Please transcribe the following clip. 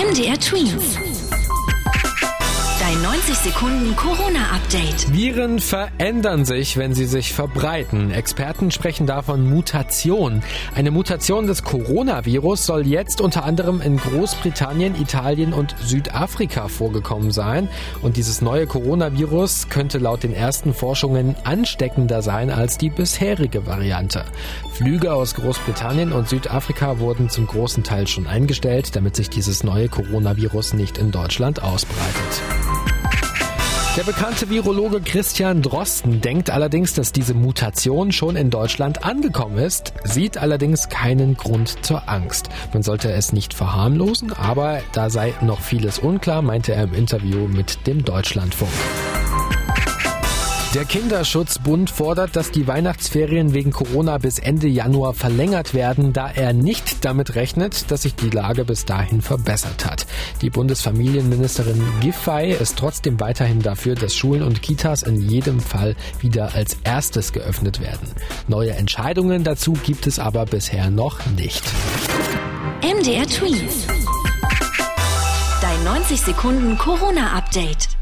MDR Twins. Dein 90 Sekunden Corona-Update. Viren verändern sich, wenn sie sich verbreiten. Experten sprechen davon Mutation. Eine Mutation des Coronavirus soll jetzt unter anderem in Großbritannien, Italien und Südafrika vorgekommen sein. Und dieses neue Coronavirus könnte laut den ersten Forschungen ansteckender sein als die bisherige Variante. Flüge aus Großbritannien und Südafrika wurden zum großen Teil schon eingestellt, damit sich dieses neue Coronavirus nicht in Deutschland ausbreitet. Der bekannte Virologe Christian Drosten denkt allerdings, dass diese Mutation schon in Deutschland angekommen ist, sieht allerdings keinen Grund zur Angst. Man sollte es nicht verharmlosen, aber da sei noch vieles unklar, meinte er im Interview mit dem Deutschlandfunk. Der Kinderschutzbund fordert, dass die Weihnachtsferien wegen Corona bis Ende Januar verlängert werden, da er nicht damit rechnet, dass sich die Lage bis dahin verbessert hat. Die Bundesfamilienministerin Giffey ist trotzdem weiterhin dafür, dass Schulen und Kitas in jedem Fall wieder als erstes geöffnet werden. Neue Entscheidungen dazu gibt es aber bisher noch nicht. MDR Tweet. Dein 90 Sekunden Corona-Update.